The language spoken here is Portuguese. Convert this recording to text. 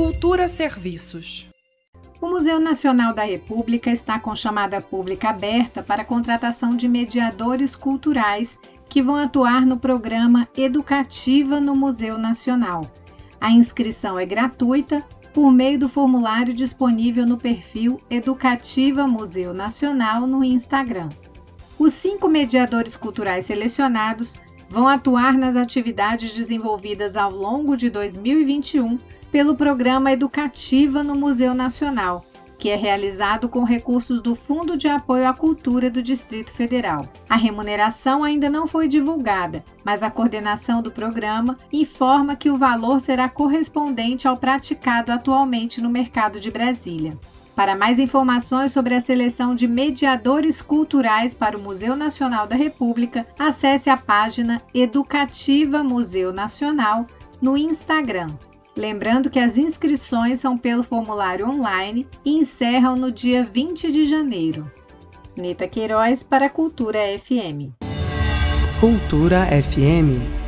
Cultura Serviços. O Museu Nacional da República está com chamada pública aberta para a contratação de mediadores culturais que vão atuar no programa Educativa no Museu Nacional. A inscrição é gratuita por meio do formulário disponível no perfil Educativa Museu Nacional no Instagram. Os cinco mediadores culturais selecionados vão atuar nas atividades desenvolvidas ao longo de 2021 pelo Programa Educativa no Museu Nacional, que é realizado com recursos do Fundo de Apoio à Cultura do Distrito Federal. A remuneração ainda não foi divulgada, mas a coordenação do programa informa que o valor será correspondente ao praticado atualmente no mercado de Brasília. Para mais informações sobre a seleção de mediadores culturais para o Museu Nacional da República, acesse a página Educativa Museu Nacional no Instagram. Lembrando que as inscrições são pelo formulário online e encerram no dia 20 de janeiro. Nita Queiroz para Cultura FM. Cultura FM